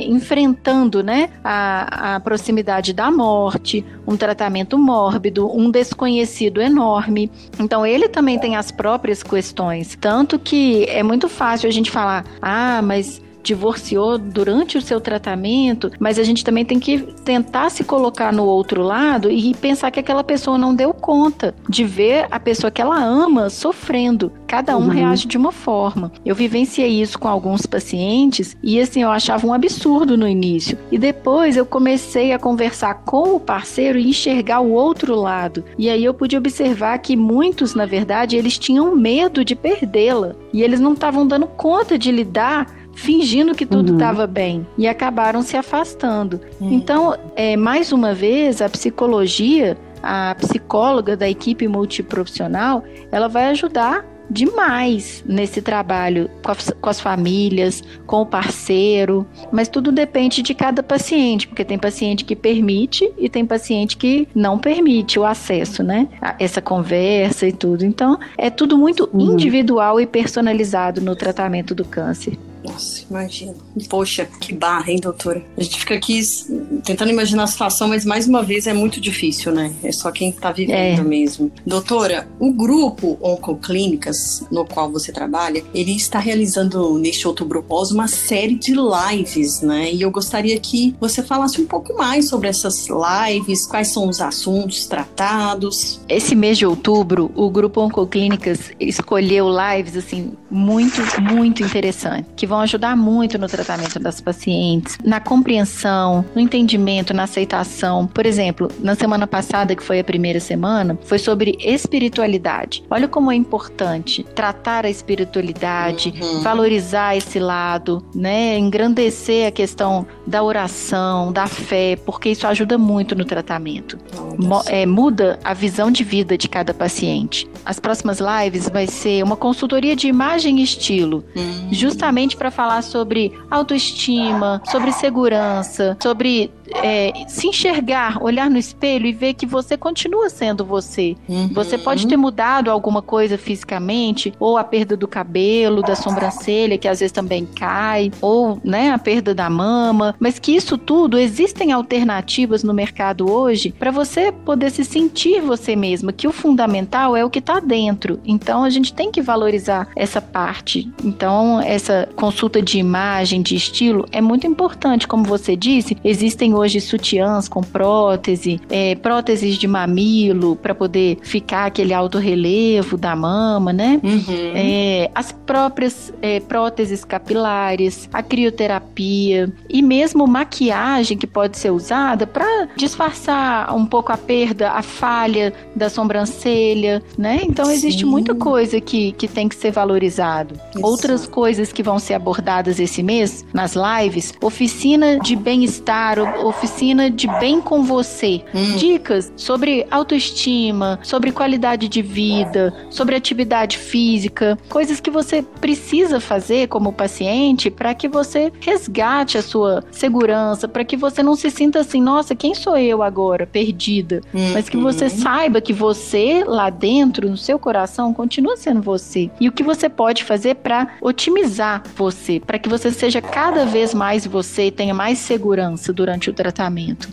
enfrentando né, a, a proximidade da morte, um tratamento mórbido, um desconhecido enorme. Então ele também tem as próprias questões. Tanto que é muito fácil a gente falar: ah, mas divorciou durante o seu tratamento, mas a gente também tem que tentar se colocar no outro lado e pensar que aquela pessoa não deu conta de ver a pessoa que ela ama sofrendo. Cada um uhum. reage de uma forma. Eu vivenciei isso com alguns pacientes e assim eu achava um absurdo no início. E depois eu comecei a conversar com o parceiro e enxergar o outro lado. E aí eu pude observar que muitos, na verdade, eles tinham medo de perdê-la e eles não estavam dando conta de lidar fingindo que tudo estava uhum. bem e acabaram se afastando. Uhum. Então, é, mais uma vez, a psicologia, a psicóloga da equipe multiprofissional, ela vai ajudar demais nesse trabalho com as, com as famílias, com o parceiro, mas tudo depende de cada paciente, porque tem paciente que permite e tem paciente que não permite o acesso, né? A essa conversa e tudo. Então, é tudo muito uhum. individual e personalizado no tratamento do câncer. Nossa, imagina. Poxa, que barra, hein, doutora? A gente fica aqui tentando imaginar a situação, mas mais uma vez é muito difícil, né? É só quem tá vivendo é. mesmo. Doutora, o grupo Oncoclínicas, no qual você trabalha, ele está realizando neste outubro rosa uma série de lives, né? E eu gostaria que você falasse um pouco mais sobre essas lives, quais são os assuntos tratados. Esse mês de outubro, o grupo Oncoclínicas escolheu lives, assim, muito, muito interessantes, que vão vão ajudar muito no tratamento das pacientes, na compreensão, no entendimento, na aceitação. Por exemplo, na semana passada, que foi a primeira semana, foi sobre espiritualidade. Olha como é importante tratar a espiritualidade, uhum. valorizar esse lado, né? Engrandecer a questão da oração, da fé, porque isso ajuda muito no tratamento. Mo é, muda a visão de vida de cada paciente. As próximas lives vai ser uma consultoria de imagem e estilo, uhum. justamente para falar sobre autoestima, sobre segurança, sobre é, se enxergar, olhar no espelho e ver que você continua sendo você. Uhum. Você pode ter mudado alguma coisa fisicamente, ou a perda do cabelo, da sobrancelha, que às vezes também cai, ou né, a perda da mama, mas que isso tudo existem alternativas no mercado hoje para você poder se sentir você mesma, que o fundamental é o que está dentro. Então a gente tem que valorizar essa parte. Então essa consulta de imagem, de estilo é muito importante, como você disse, existem hoje sutiãs com prótese, é, próteses de mamilo para poder ficar aquele alto relevo da mama, né? Uhum. É, as próprias é, próteses capilares, a crioterapia e mesmo maquiagem que pode ser usada para disfarçar um pouco a perda, a falha da sobrancelha, né? Então existe Sim. muita coisa que, que tem que ser valorizado. Isso. Outras coisas que vão ser abordadas esse mês nas lives, oficina de bem-estar, oficina de bem com você. Hum. Dicas sobre autoestima, sobre qualidade de vida, sobre atividade física, coisas que você precisa fazer como paciente para que você resgate a sua segurança, para que você não se sinta assim, nossa, quem sou eu agora, perdida, hum. mas que você saiba que você lá dentro, no seu coração, continua sendo você. E o que você pode fazer para otimizar você, para que você seja cada vez mais você e tenha mais segurança durante o tratamento.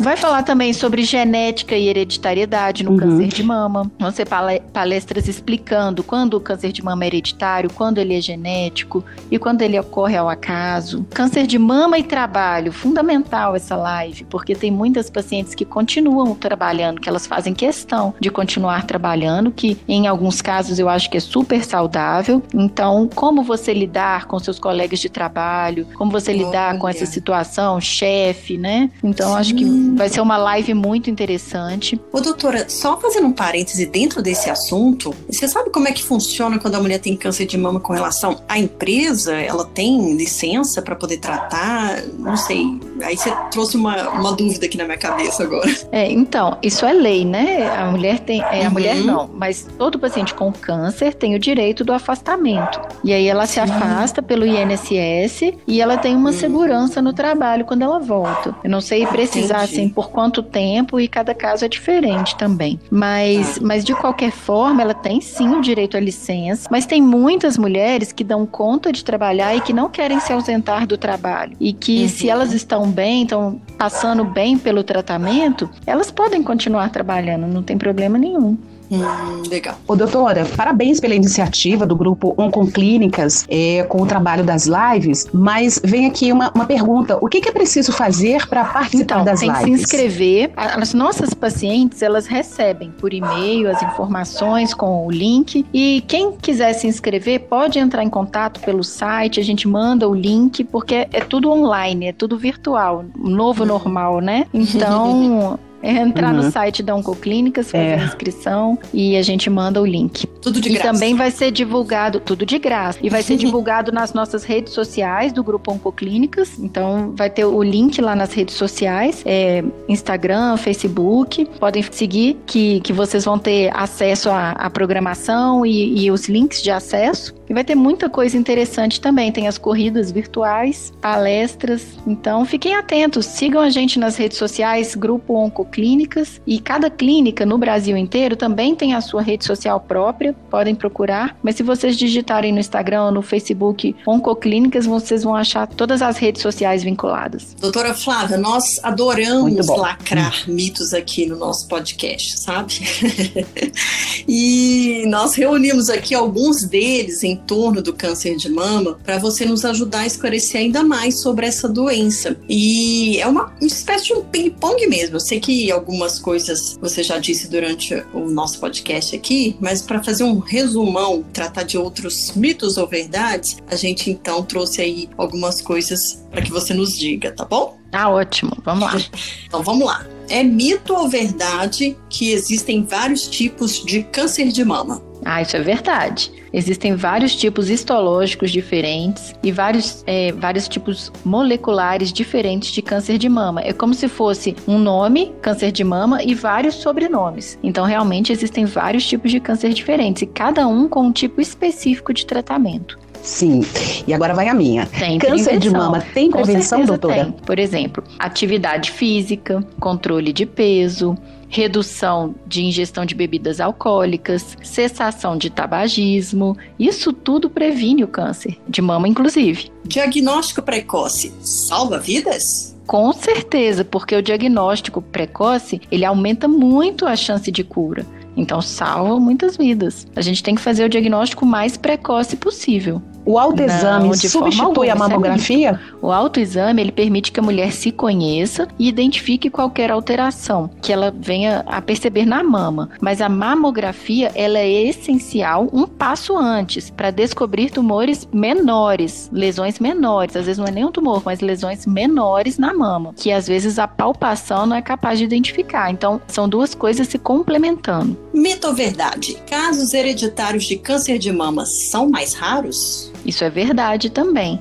Vai falar também sobre genética e hereditariedade no uhum. câncer de mama. Vão ser palestras explicando quando o câncer de mama é hereditário, quando ele é genético e quando ele ocorre ao acaso. Câncer de mama e trabalho, fundamental essa live, porque tem muitas pacientes que continuam trabalhando, que elas fazem questão de continuar trabalhando, que em alguns casos eu acho que é super saudável. Então, como você lidar com seus colegas de trabalho, como você lidar com essa situação, chefe, né? Então Sim. acho que vai ser uma live muito interessante. Ô doutora, só fazendo um parêntese dentro desse assunto, você sabe como é que funciona quando a mulher tem câncer de mama com relação à empresa? Ela tem licença para poder tratar? Não sei. Aí você trouxe uma, uma dúvida aqui na minha cabeça agora. É, então, isso é lei, né? A mulher tem. É, a mulher uhum. não, mas todo paciente com câncer tem o direito do afastamento. E aí ela se afasta pelo INSS e ela tem uma uhum. segurança no trabalho quando ela volta Eu não sei precisar Entendi. assim por quanto tempo e cada caso é diferente também. Mas, ah. mas de qualquer forma, ela tem sim o direito à licença, mas tem muitas mulheres que dão conta de trabalhar e que não querem se ausentar do trabalho. E que uhum. se elas estão bem, estão passando bem pelo tratamento, elas podem continuar trabalhando, não tem problema nenhum. Hum, legal. Ô, doutora, parabéns pela iniciativa do grupo Oncoclínicas é, com o trabalho das lives, mas vem aqui uma, uma pergunta: o que, que é preciso fazer para participar então, das tem lives? Tem que se inscrever. As nossas pacientes, elas recebem por e-mail as informações com o link e quem quiser se inscrever pode entrar em contato pelo site, a gente manda o link, porque é tudo online, é tudo virtual, novo normal, né? Então, É entrar uhum. no site da Oncoclínicas, fazer é. a inscrição e a gente manda o link. Tudo de e graça. E também vai ser divulgado, tudo de graça. E vai ser divulgado nas nossas redes sociais do Grupo Oncoclínicas. Então vai ter o link lá nas redes sociais, é, Instagram, Facebook. Podem seguir que, que vocês vão ter acesso à, à programação e, e os links de acesso. E vai ter muita coisa interessante também. Tem as corridas virtuais, palestras. Então fiquem atentos, sigam a gente nas redes sociais, Grupo Oncoclínicas. E cada clínica no Brasil inteiro também tem a sua rede social própria, podem procurar. Mas se vocês digitarem no Instagram ou no Facebook Oncoclínicas, vocês vão achar todas as redes sociais vinculadas. Doutora Flávia, nós adoramos lacrar hum. mitos aqui no nosso podcast, sabe? e nós reunimos aqui alguns deles em torno do câncer de mama para você nos ajudar a esclarecer ainda mais sobre essa doença. E é uma espécie de um ping-pong mesmo. Eu sei que algumas coisas você já disse durante o nosso podcast aqui, mas para fazer um resumão, tratar de outros mitos ou verdades, a gente então trouxe aí algumas coisas para que você nos diga, tá bom? Tá ótimo, vamos lá. então vamos lá. É mito ou verdade que existem vários tipos de câncer de mama? Ah, isso é verdade. Existem vários tipos histológicos diferentes e vários, é, vários tipos moleculares diferentes de câncer de mama. É como se fosse um nome, câncer de mama, e vários sobrenomes. Então, realmente, existem vários tipos de câncer diferentes e cada um com um tipo específico de tratamento. Sim. E agora vai a minha. Tem Câncer prevenção. de mama tem prevenção, doutora? Tem. Por exemplo, atividade física, controle de peso, redução de ingestão de bebidas alcoólicas, cessação de tabagismo. Isso tudo previne o câncer, de mama inclusive. Diagnóstico precoce salva vidas? Com certeza, porque o diagnóstico precoce, ele aumenta muito a chance de cura. Então salva muitas vidas. A gente tem que fazer o diagnóstico mais precoce possível. O autoexame substitui a é mamografia? o autoexame ele permite que a mulher se conheça e identifique qualquer alteração que ela venha a perceber na mama. Mas a mamografia ela é essencial um passo antes para descobrir tumores menores, lesões menores. Às vezes não é nem um tumor, mas lesões menores na mama, que às vezes a palpação não é capaz de identificar. Então são duas coisas se complementando. Mito ou verdade? Casos hereditários de câncer de mama são mais raros? Isso é verdade também.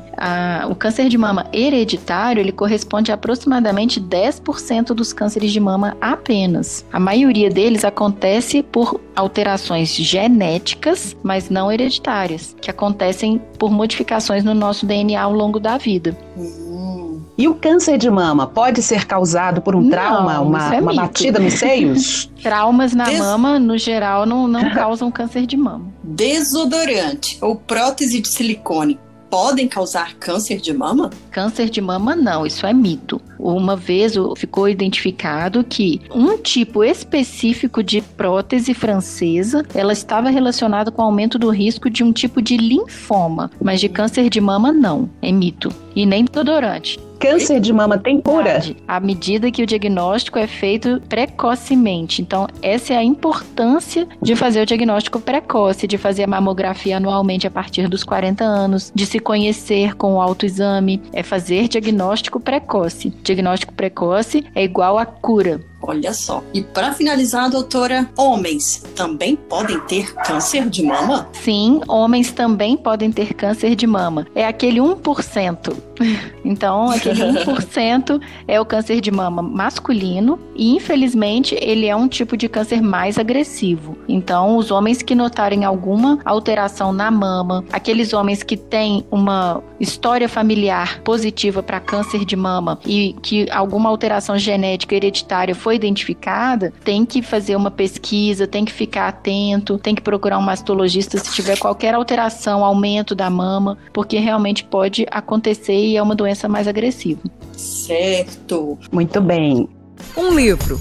o câncer de mama hereditário ele corresponde a aproximadamente 10% dos cânceres de mama apenas. A maioria deles acontece por alterações genéticas, mas não hereditárias, que acontecem por modificações no nosso DNA ao longo da vida. Hum. E o câncer de mama pode ser causado por um não, trauma, uma, é uma batida nos seios? Traumas na Des... mama, no geral, não, não causam câncer de mama. Desodorante ou prótese de silicone podem causar câncer de mama? Câncer de mama não, isso é mito. Uma vez ficou identificado que um tipo específico de prótese francesa, ela estava relacionada com o aumento do risco de um tipo de linfoma, mas de câncer de mama não, é mito. E nem desodorante. Câncer de mama tem cura? À medida que o diagnóstico é feito precocemente. Então, essa é a importância de fazer o diagnóstico precoce, de fazer a mamografia anualmente a partir dos 40 anos, de se conhecer com o autoexame, é fazer diagnóstico precoce. Diagnóstico precoce é igual a cura. Olha só. E para finalizar, doutora, homens também podem ter câncer de mama? Sim, homens também podem ter câncer de mama. É aquele 1%. Então, aquele 1% é o câncer de mama masculino e, infelizmente, ele é um tipo de câncer mais agressivo. Então, os homens que notarem alguma alteração na mama, aqueles homens que têm uma história familiar positiva para câncer de mama e que alguma alteração genética hereditária foi identificada, tem que fazer uma pesquisa, tem que ficar atento, tem que procurar um mastologista se tiver qualquer alteração, aumento da mama, porque realmente pode acontecer e é uma doença mais agressiva. Certo. Muito bem. Um livro,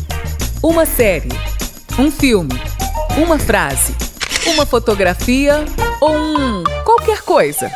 uma série, um filme, uma frase, uma fotografia ou um qualquer coisa.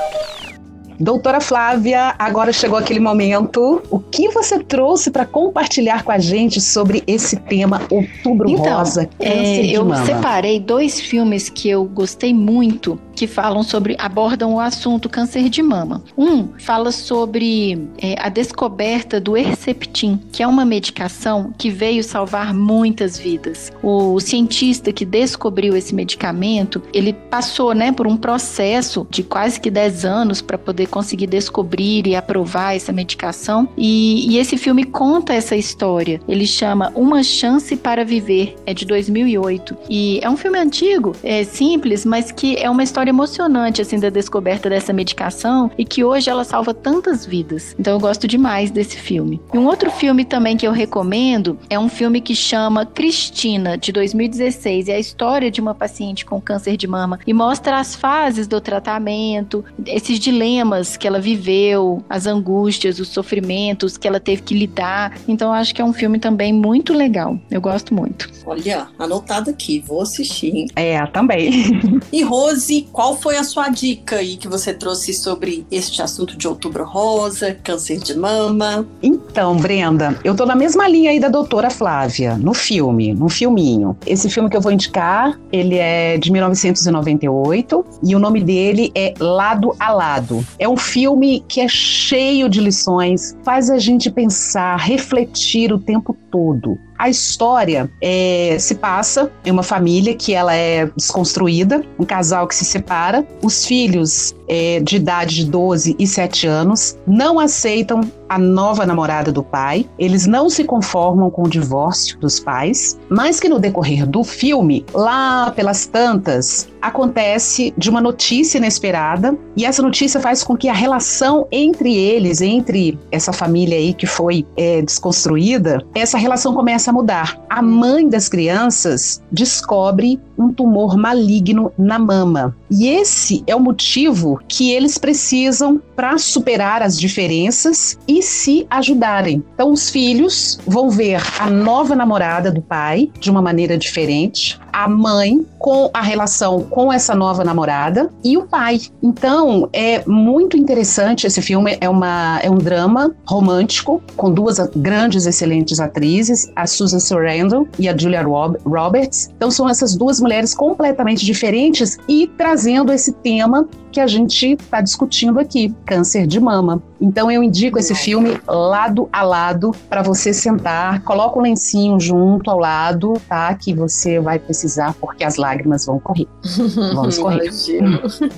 Doutora Flávia, agora chegou aquele momento. O que você trouxe para compartilhar com a gente sobre esse tema Outubro então, Rosa? É, eu mama. separei dois filmes que eu gostei muito que falam sobre, abordam o assunto câncer de mama. Um fala sobre é, a descoberta do Herceptin, que é uma medicação que veio salvar muitas vidas. O cientista que descobriu esse medicamento, ele passou, né, por um processo de quase que 10 anos para poder conseguir descobrir e aprovar essa medicação. E, e esse filme conta essa história. Ele chama Uma Chance para Viver, é de 2008. E é um filme antigo, é simples, mas que é uma história emocionante assim da descoberta dessa medicação e que hoje ela salva tantas vidas. Então eu gosto demais desse filme. E um outro filme também que eu recomendo é um filme que chama Cristina, de 2016, é a história de uma paciente com câncer de mama e mostra as fases do tratamento, esses dilemas que ela viveu, as angústias, os sofrimentos que ela teve que lidar. Então eu acho que é um filme também muito legal. Eu gosto muito. Olha, anotado aqui, vou assistir. É, também. e Rose, qual foi a sua dica aí que você trouxe sobre este assunto de outubro rosa, câncer de mama? Então, Brenda, eu tô na mesma linha aí da doutora Flávia, no filme, no filminho. Esse filme que eu vou indicar, ele é de 1998 e o nome dele é Lado a Lado. É um filme que é cheio de lições, faz a gente pensar, refletir o tempo todo. A história é, se passa em uma família que ela é desconstruída, um casal que se separa, os filhos é, de idade de 12 e 7 anos não aceitam a nova namorada do pai, eles não se conformam com o divórcio dos pais, mas que no decorrer do filme, lá pelas tantas, acontece de uma notícia inesperada. E essa notícia faz com que a relação entre eles, entre essa família aí que foi é, desconstruída, essa relação começa a mudar. A mãe das crianças descobre um tumor maligno na mama. E esse é o motivo que eles precisam para superar as diferenças e se ajudarem. Então, os filhos vão ver a nova namorada do pai de uma maneira diferente, a mãe com a relação com essa nova namorada e o pai. Então, é muito interessante esse filme, é, uma, é um drama romântico com duas grandes, excelentes atrizes, a Susan Sarandon e a Julia Roberts. Então, são essas duas mulheres completamente diferentes e trazendo esse tema que a gente está discutindo aqui, câncer de mama. Então eu indico esse filme lado a lado para você sentar, coloca um lencinho junto ao lado, tá? Que você vai precisar porque as lágrimas vão correr. Vamos correr.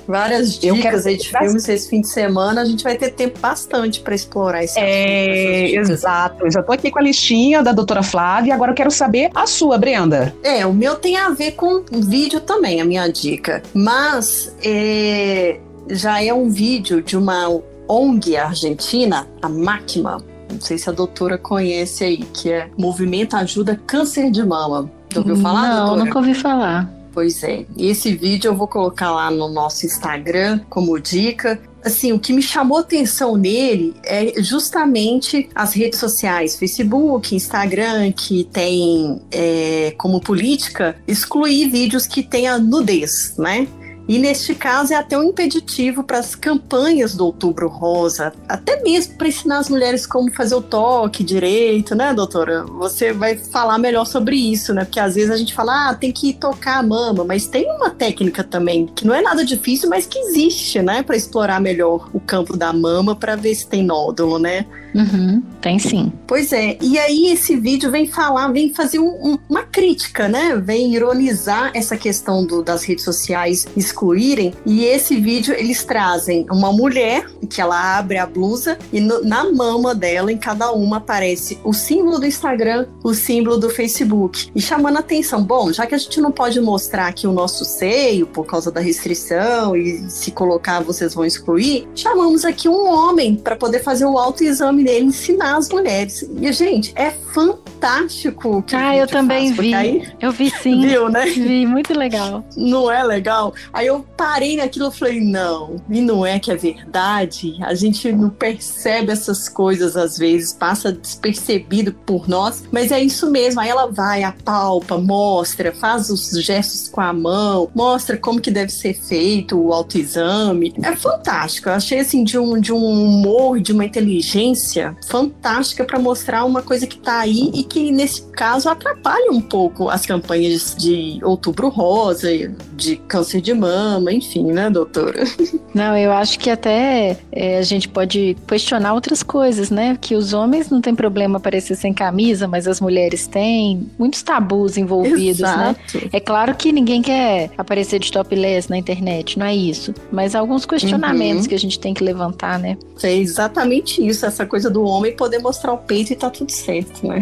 Várias dicas aí de filmes esse fim de semana, a gente vai ter tempo bastante para explorar esse É, exato. Eu já tô aqui com a listinha da doutora Flávia, agora eu quero saber a sua, Brenda. É, o meu tem a ver com vídeo também, a minha dica. Mas é, já é um vídeo de uma ONG argentina, a Máquina, não sei se a doutora conhece aí, que é Movimento Ajuda Câncer de Mama. Já ouviu falar, Não, doutora? nunca ouvi falar. Pois é. Esse vídeo eu vou colocar lá no nosso Instagram como dica. Assim, o que me chamou atenção nele é justamente as redes sociais, Facebook, Instagram, que tem é, como política excluir vídeos que tenha nudez, né? E neste caso é até um impeditivo para as campanhas do Outubro Rosa, até mesmo para ensinar as mulheres como fazer o toque direito, né, doutora? Você vai falar melhor sobre isso, né? Porque às vezes a gente fala, ah, tem que tocar a mama, mas tem uma técnica também que não é nada difícil, mas que existe, né, para explorar melhor o campo da mama para ver se tem nódulo, né? Uhum, tem sim. Pois é, e aí esse vídeo vem falar, vem fazer um, um, uma crítica, né? Vem ironizar essa questão do, das redes sociais excluírem. E esse vídeo eles trazem uma mulher que ela abre a blusa e no, na mama dela, em cada uma, aparece o símbolo do Instagram, o símbolo do Facebook. E chamando a atenção, bom, já que a gente não pode mostrar aqui o nosso seio por causa da restrição e se colocar vocês vão excluir, chamamos aqui um homem para poder fazer o autoexame dele, ensinar as mulheres. E, gente, é fantástico o que Ah, eu também faz, vi. Aí, Eu vi sim. viu, né? Vi, muito legal. Não é legal? Aí eu parei naquilo e falei, não, e não é que é verdade? A gente não percebe essas coisas às vezes, passa despercebido por nós, mas é isso mesmo. Aí ela vai, apalpa, mostra, faz os gestos com a mão, mostra como que deve ser feito o autoexame. É fantástico. Eu achei assim de um, de um humor, de uma inteligência fantástica para mostrar uma coisa que está aí e que, nesse caso, atrapalha um pouco as campanhas de outubro rosa, de câncer de mama, enfim, né, doutora? Não, eu acho que até é, a gente pode questionar outras coisas, né? Que os homens não tem problema aparecer sem camisa, mas as mulheres têm. Muitos tabus envolvidos, né? Exato. né? É claro que ninguém quer aparecer de topless na internet, não é isso. Mas alguns questionamentos uhum. que a gente tem que levantar, né? É exatamente isso, essa coisa do homem poder mostrar o peito e tá tudo certo, né?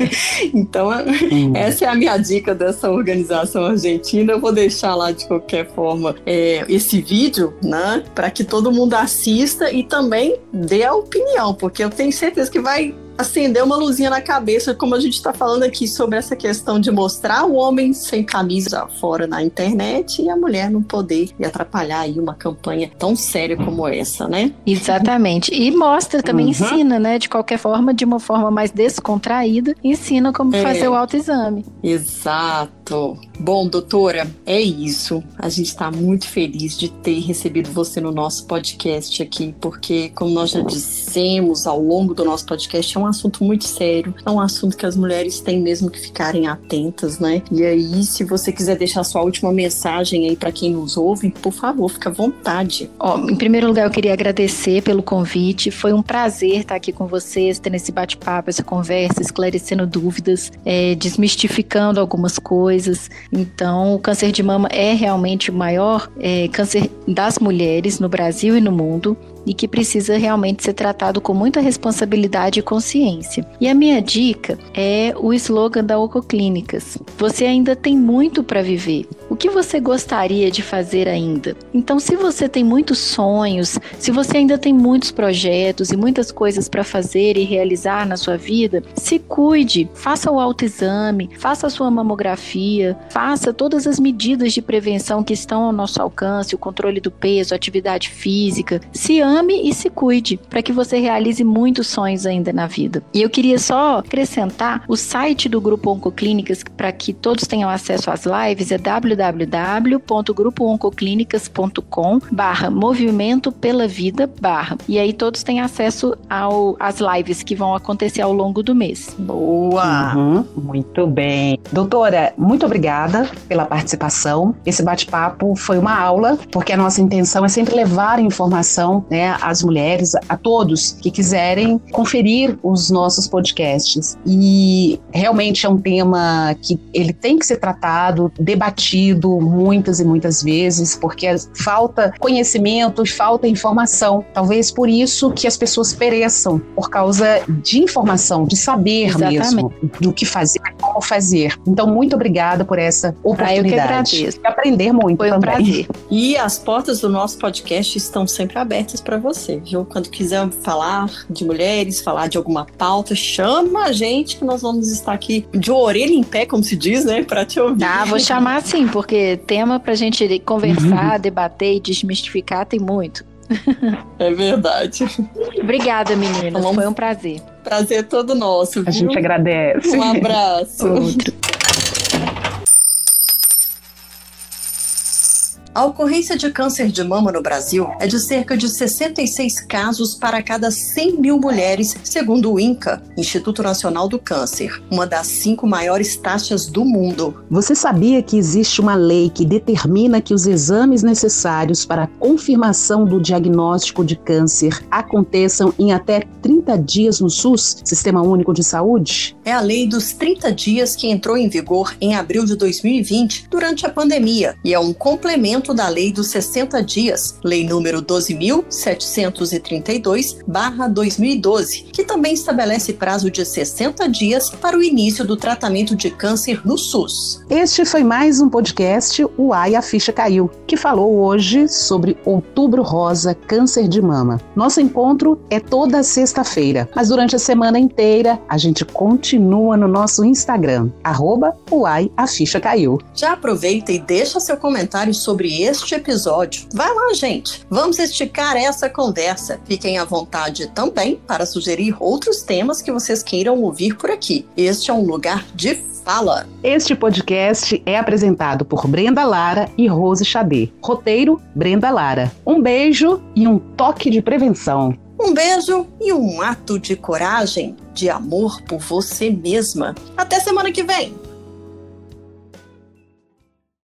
então, uhum. essa é a minha dica dessa organização argentina. Eu vou deixar lá de qualquer forma é, esse vídeo, né? Para que todo mundo assista e também dê a opinião, porque eu tenho certeza que vai acender uma luzinha na cabeça, como a gente está falando aqui sobre essa questão de mostrar o homem sem camisa fora na internet e a mulher não poder e atrapalhar aí uma campanha tão séria como essa, né? Exatamente. E mostra também, uhum. ensina, né? De qualquer forma, de uma forma mais descontraída, ensina como é. fazer o autoexame. Exato. Bom, doutora, é isso. A gente está muito feliz de ter recebido você no nosso podcast aqui, porque, como nós já dissemos ao longo do nosso podcast, é um assunto muito sério, é um assunto que as mulheres têm mesmo que ficarem atentas, né? E aí, se você quiser deixar sua última mensagem aí para quem nos ouve, por favor, fica à vontade. Ó, em primeiro lugar, eu queria agradecer pelo convite. Foi um prazer estar aqui com vocês, tendo esse bate-papo, essa conversa, esclarecendo dúvidas, é, desmistificando algumas coisas. Então, o câncer de mama é realmente o maior é, câncer das mulheres no Brasil e no mundo e que precisa realmente ser tratado com muita responsabilidade e consciência. E a minha dica é o slogan da Ococlínicas: Você ainda tem muito para viver. O que você gostaria de fazer ainda? Então, se você tem muitos sonhos, se você ainda tem muitos projetos e muitas coisas para fazer e realizar na sua vida, se cuide, faça o autoexame, faça a sua mamografia, faça todas as medidas de prevenção que estão ao nosso alcance, o controle do peso, atividade física. Se ame e se cuide, para que você realize muitos sonhos ainda na vida. E eu queria só acrescentar o site do Grupo Oncoclínicas para que todos tenham acesso às lives é www.grupooncoclinicas.com barra movimento pela vida barra. E aí todos têm acesso ao, às lives que vão acontecer ao longo do mês. Boa! Uhum, muito bem. Doutora, muito obrigada pela participação. Esse bate-papo foi uma aula, porque a nossa intenção é sempre levar informação né, às mulheres, a todos que quiserem conferir os nossos podcasts. E realmente é um tema que ele tem que ser tratado, debatido muitas e muitas vezes, porque falta conhecimento, falta informação. Talvez por isso que as pessoas pereçam, por causa de informação, de saber Exatamente. mesmo do que fazer, como fazer. Então, muito obrigada por essa oportunidade. Ah, eu que aprender muito Foi um também. prazer. E as portas do nosso podcast estão sempre abertas para você, viu? Quando quiser falar de mulheres, falar de alguma pauta, chama a gente que nós vamos estar aqui de orelha em pé, como se diz, né, para te ouvir. Ah, vou chamar sim, porque tema pra gente conversar, uhum. debater e desmistificar tem muito. É verdade. Obrigada, meninas. Foi um prazer. Prazer todo nosso. Viu? A gente agradece. Um abraço. Outro. A ocorrência de câncer de mama no Brasil é de cerca de 66 casos para cada 100 mil mulheres, segundo o INCA, Instituto Nacional do Câncer, uma das cinco maiores taxas do mundo. Você sabia que existe uma lei que determina que os exames necessários para a confirmação do diagnóstico de câncer aconteçam em até 30 dias no SUS, Sistema Único de Saúde? É a lei dos 30 dias que entrou em vigor em abril de 2020, durante a pandemia, e é um complemento da Lei dos 60 Dias, Lei número 12.732-2012, que também estabelece prazo de 60 dias para o início do tratamento de câncer no SUS. Este foi mais um podcast O Ai a Ficha Caiu, que falou hoje sobre Outubro Rosa, câncer de mama. Nosso encontro é toda sexta-feira, mas durante a semana inteira a gente continua no nosso Instagram, arroba Uai a Ficha Caiu. Já aproveita e deixa seu comentário sobre este episódio. Vai lá, gente. Vamos esticar essa conversa. Fiquem à vontade também para sugerir outros temas que vocês queiram ouvir por aqui. Este é um lugar de fala. Este podcast é apresentado por Brenda Lara e Rose Xadê. Roteiro: Brenda Lara. Um beijo e um toque de prevenção. Um beijo e um ato de coragem, de amor por você mesma. Até semana que vem!